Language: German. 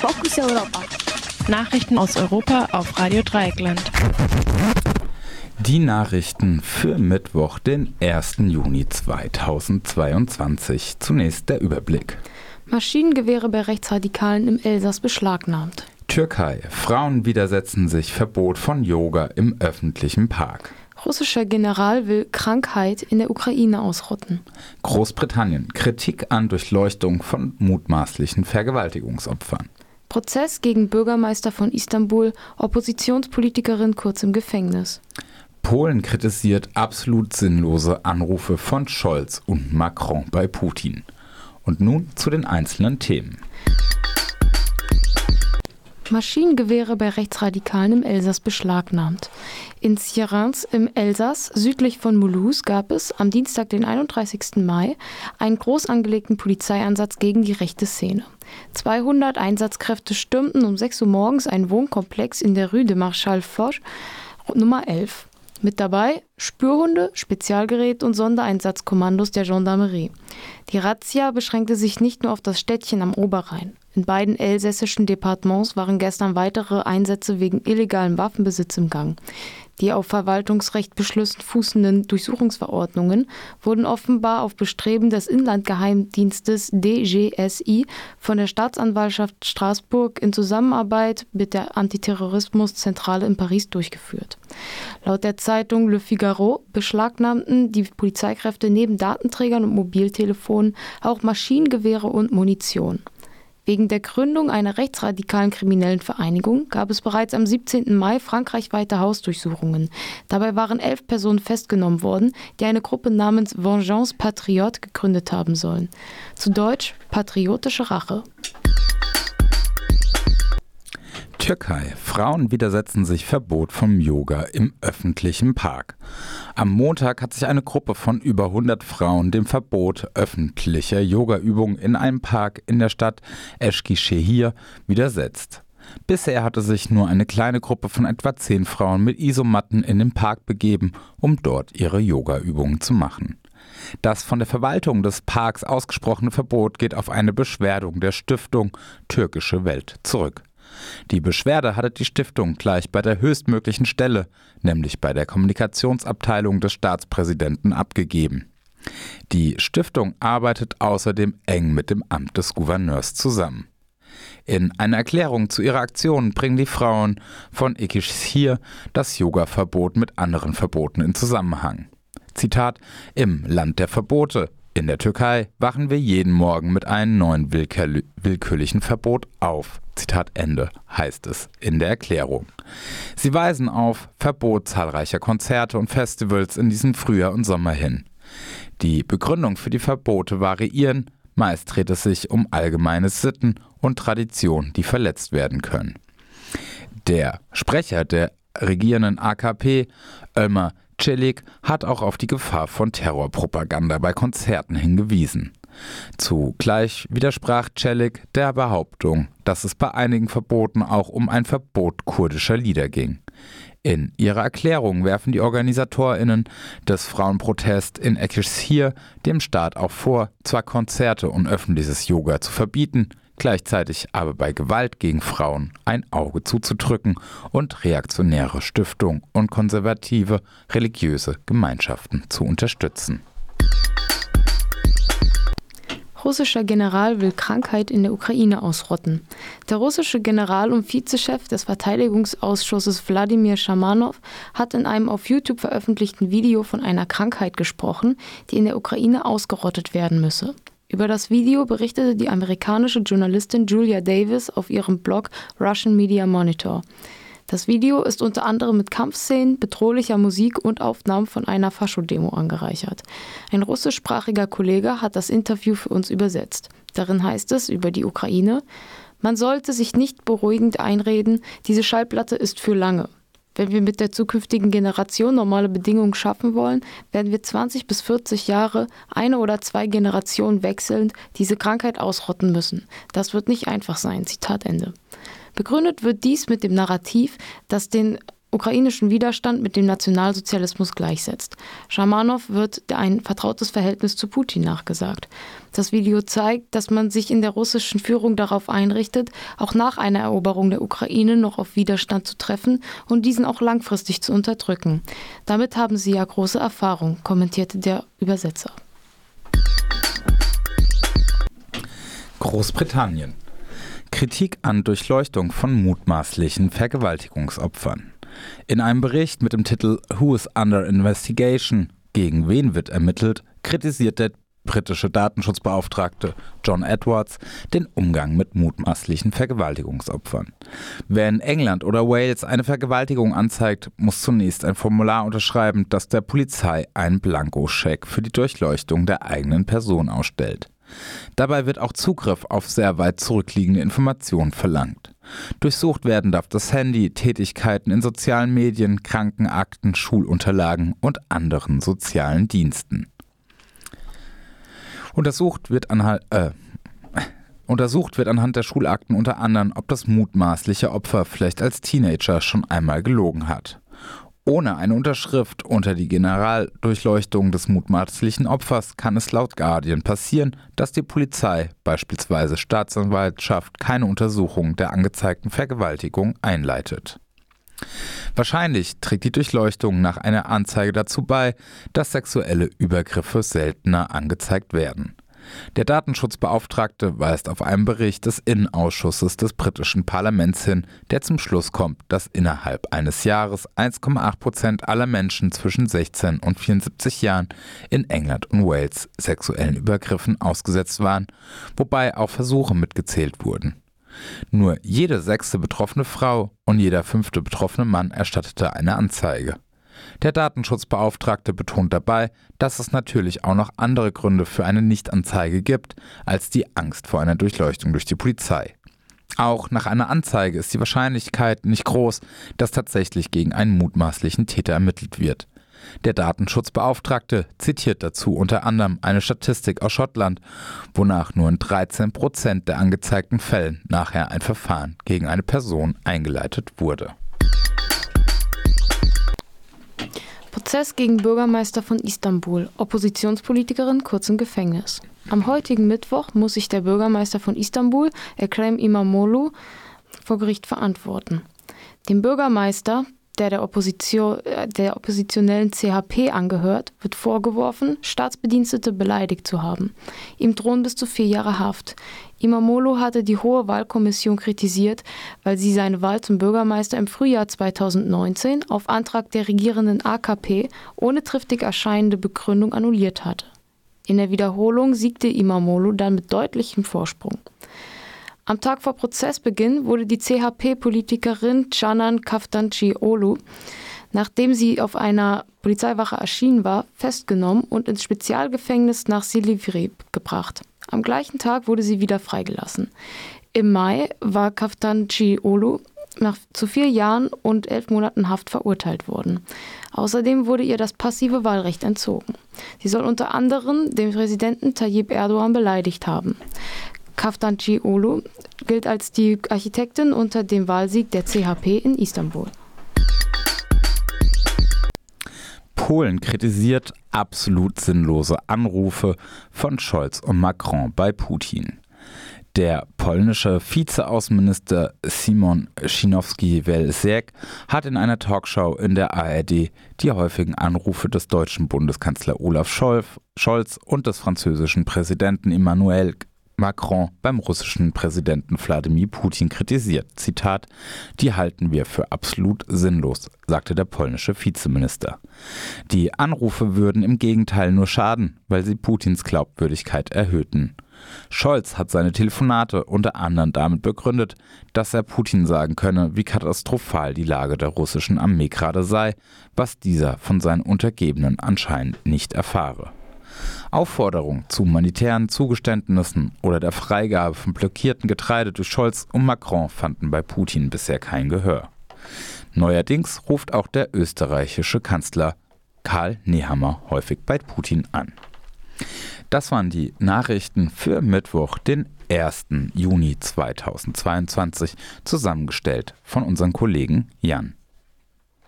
Fokus Europa. Nachrichten aus Europa auf Radio Dreieckland. Die Nachrichten für Mittwoch, den 1. Juni 2022. Zunächst der Überblick. Maschinengewehre bei Rechtsradikalen im Elsass beschlagnahmt. Türkei. Frauen widersetzen sich Verbot von Yoga im öffentlichen Park. Russischer General will Krankheit in der Ukraine ausrotten. Großbritannien. Kritik an Durchleuchtung von mutmaßlichen Vergewaltigungsopfern. Prozess gegen Bürgermeister von Istanbul, Oppositionspolitikerin kurz im Gefängnis. Polen kritisiert absolut sinnlose Anrufe von Scholz und Macron bei Putin. Und nun zu den einzelnen Themen. Maschinengewehre bei Rechtsradikalen im Elsass beschlagnahmt. In Sierrans im Elsass, südlich von Mulhouse, gab es am Dienstag, den 31. Mai, einen groß angelegten Polizeieinsatz gegen die rechte Szene. 200 Einsatzkräfte stürmten um 6 Uhr morgens einen Wohnkomplex in der Rue de Marchal Foch, Nummer 11. Mit dabei Spürhunde, Spezialgerät und Sondereinsatzkommandos der Gendarmerie. Die Razzia beschränkte sich nicht nur auf das Städtchen am Oberrhein. In beiden elsässischen Departements waren gestern weitere Einsätze wegen illegalem Waffenbesitz im Gang. Die auf Verwaltungsrecht fußenden Durchsuchungsverordnungen wurden offenbar auf Bestreben des Inlandgeheimdienstes DGSI von der Staatsanwaltschaft Straßburg in Zusammenarbeit mit der Antiterrorismuszentrale in Paris durchgeführt. Laut der Zeitung Le Figaro beschlagnahmten die Polizeikräfte neben Datenträgern und Mobiltelefonen auch Maschinengewehre und Munition. Wegen der Gründung einer rechtsradikalen kriminellen Vereinigung gab es bereits am 17. Mai frankreichweite Hausdurchsuchungen. Dabei waren elf Personen festgenommen worden, die eine Gruppe namens Vengeance Patriote gegründet haben sollen. Zu Deutsch patriotische Rache. Türkei. Frauen widersetzen sich Verbot vom Yoga im öffentlichen Park. Am Montag hat sich eine Gruppe von über 100 Frauen dem Verbot öffentlicher Yogaübungen in einem Park in der Stadt Eskişehir widersetzt. Bisher hatte sich nur eine kleine Gruppe von etwa zehn Frauen mit Isomatten in den Park begeben, um dort ihre Yogaübungen zu machen. Das von der Verwaltung des Parks ausgesprochene Verbot geht auf eine Beschwerdung der Stiftung Türkische Welt zurück. Die Beschwerde hatte die Stiftung gleich bei der höchstmöglichen Stelle, nämlich bei der Kommunikationsabteilung des Staatspräsidenten, abgegeben. Die Stiftung arbeitet außerdem eng mit dem Amt des Gouverneurs zusammen. In einer Erklärung zu ihrer Aktion bringen die Frauen von Ekishir das Yoga-Verbot mit anderen Verboten in Zusammenhang. Zitat: Im Land der Verbote in der Türkei wachen wir jeden Morgen mit einem neuen willkürlichen Verbot auf. Zitat Ende heißt es in der Erklärung. Sie weisen auf Verbot zahlreicher Konzerte und Festivals in diesem Frühjahr und Sommer hin. Die Begründung für die Verbote variieren, meist dreht es sich um allgemeine Sitten und Traditionen, die verletzt werden können. Der Sprecher der regierenden AKP, Ömer Celik hat auch auf die Gefahr von Terrorpropaganda bei Konzerten hingewiesen. Zugleich widersprach Celik der Behauptung, dass es bei einigen Verboten auch um ein Verbot kurdischer Lieder ging. In ihrer Erklärung werfen die OrganisatorInnen des Frauenprotests in Ekishir dem Staat auch vor, zwar Konzerte und öffentliches Yoga zu verbieten, gleichzeitig aber bei Gewalt gegen Frauen ein Auge zuzudrücken und reaktionäre Stiftungen und konservative religiöse Gemeinschaften zu unterstützen. Russischer General will Krankheit in der Ukraine ausrotten. Der russische General und Vizechef des Verteidigungsausschusses Wladimir Schamanow hat in einem auf YouTube veröffentlichten Video von einer Krankheit gesprochen, die in der Ukraine ausgerottet werden müsse. Über das Video berichtete die amerikanische Journalistin Julia Davis auf ihrem Blog Russian Media Monitor. Das Video ist unter anderem mit Kampfszenen, bedrohlicher Musik und Aufnahmen von einer Faschodemo angereichert. Ein russischsprachiger Kollege hat das Interview für uns übersetzt. Darin heißt es über die Ukraine, man sollte sich nicht beruhigend einreden, diese Schallplatte ist für lange. Wenn wir mit der zukünftigen Generation normale Bedingungen schaffen wollen, werden wir 20 bis 40 Jahre, eine oder zwei Generationen wechselnd, diese Krankheit ausrotten müssen. Das wird nicht einfach sein. Zitat Ende. Begründet wird dies mit dem Narrativ, dass den ukrainischen Widerstand mit dem Nationalsozialismus gleichsetzt. Schamanow wird ein vertrautes Verhältnis zu Putin nachgesagt. Das Video zeigt, dass man sich in der russischen Führung darauf einrichtet, auch nach einer Eroberung der Ukraine noch auf Widerstand zu treffen und diesen auch langfristig zu unterdrücken. Damit haben sie ja große Erfahrung, kommentierte der Übersetzer. Großbritannien. Kritik an Durchleuchtung von mutmaßlichen Vergewaltigungsopfern. In einem Bericht mit dem Titel Who is Under Investigation? Gegen wen wird ermittelt? kritisiert der britische Datenschutzbeauftragte John Edwards den Umgang mit mutmaßlichen Vergewaltigungsopfern. Wer in England oder Wales eine Vergewaltigung anzeigt, muss zunächst ein Formular unterschreiben, das der Polizei einen Blankoscheck für die Durchleuchtung der eigenen Person ausstellt. Dabei wird auch Zugriff auf sehr weit zurückliegende Informationen verlangt. Durchsucht werden darf das Handy, Tätigkeiten in sozialen Medien, Krankenakten, Schulunterlagen und anderen sozialen Diensten. Untersucht wird, anhand, äh, untersucht wird anhand der Schulakten unter anderem, ob das mutmaßliche Opfer vielleicht als Teenager schon einmal gelogen hat. Ohne eine Unterschrift unter die Generaldurchleuchtung des mutmaßlichen Opfers kann es laut Guardian passieren, dass die Polizei, beispielsweise Staatsanwaltschaft, keine Untersuchung der angezeigten Vergewaltigung einleitet. Wahrscheinlich trägt die Durchleuchtung nach einer Anzeige dazu bei, dass sexuelle Übergriffe seltener angezeigt werden. Der Datenschutzbeauftragte weist auf einen Bericht des Innenausschusses des britischen Parlaments hin, der zum Schluss kommt, dass innerhalb eines Jahres 1,8 Prozent aller Menschen zwischen 16 und 74 Jahren in England und Wales sexuellen Übergriffen ausgesetzt waren, wobei auch Versuche mitgezählt wurden. Nur jede sechste betroffene Frau und jeder fünfte betroffene Mann erstattete eine Anzeige. Der Datenschutzbeauftragte betont dabei, dass es natürlich auch noch andere Gründe für eine Nichtanzeige gibt, als die Angst vor einer Durchleuchtung durch die Polizei. Auch nach einer Anzeige ist die Wahrscheinlichkeit nicht groß, dass tatsächlich gegen einen mutmaßlichen Täter ermittelt wird. Der Datenschutzbeauftragte zitiert dazu unter anderem eine Statistik aus Schottland, wonach nur in 13 Prozent der angezeigten Fällen nachher ein Verfahren gegen eine Person eingeleitet wurde. Prozess gegen Bürgermeister von Istanbul. Oppositionspolitikerin kurz im Gefängnis. Am heutigen Mittwoch muss sich der Bürgermeister von Istanbul, Ekrem Imamoglu, vor Gericht verantworten. Dem Bürgermeister, der der, Opposition, äh, der oppositionellen CHP angehört, wird vorgeworfen, Staatsbedienstete beleidigt zu haben. Ihm drohen bis zu vier Jahre Haft. Imamolo hatte die Hohe Wahlkommission kritisiert, weil sie seine Wahl zum Bürgermeister im Frühjahr 2019 auf Antrag der regierenden AKP ohne triftig erscheinende Begründung annulliert hatte. In der Wiederholung siegte Imamolo dann mit deutlichem Vorsprung. Am Tag vor Prozessbeginn wurde die CHP-Politikerin Canan Kaftanci-Olu, nachdem sie auf einer Polizeiwache erschienen war, festgenommen und ins Spezialgefängnis nach Silivri gebracht. Am gleichen Tag wurde sie wieder freigelassen. Im Mai war Kaftanci Olu nach zu vier Jahren und elf Monaten Haft verurteilt worden. Außerdem wurde ihr das passive Wahlrecht entzogen. Sie soll unter anderem den Präsidenten Tayyip Erdogan beleidigt haben. Kaftanci Olu gilt als die Architektin unter dem Wahlsieg der CHP in Istanbul. Polen kritisiert absolut sinnlose Anrufe von Scholz und Macron bei Putin. Der polnische Vizeaußenminister Simon Schinowski-Welsiek hat in einer Talkshow in der ARD die häufigen Anrufe des deutschen Bundeskanzler Olaf Scholz und des französischen Präsidenten Emmanuel Macron beim russischen Präsidenten Wladimir Putin kritisiert. Zitat, die halten wir für absolut sinnlos, sagte der polnische Vizeminister. Die Anrufe würden im Gegenteil nur schaden, weil sie Putins Glaubwürdigkeit erhöhten. Scholz hat seine Telefonate unter anderem damit begründet, dass er Putin sagen könne, wie katastrophal die Lage der russischen Armee gerade sei, was dieser von seinen Untergebenen anscheinend nicht erfahre. Aufforderungen zu humanitären Zugeständnissen oder der Freigabe von blockierten Getreide durch Scholz und Macron fanden bei Putin bisher kein Gehör. Neuerdings ruft auch der österreichische Kanzler Karl Nehammer häufig bei Putin an. Das waren die Nachrichten für Mittwoch, den 1. Juni 2022, zusammengestellt von unserem Kollegen Jan.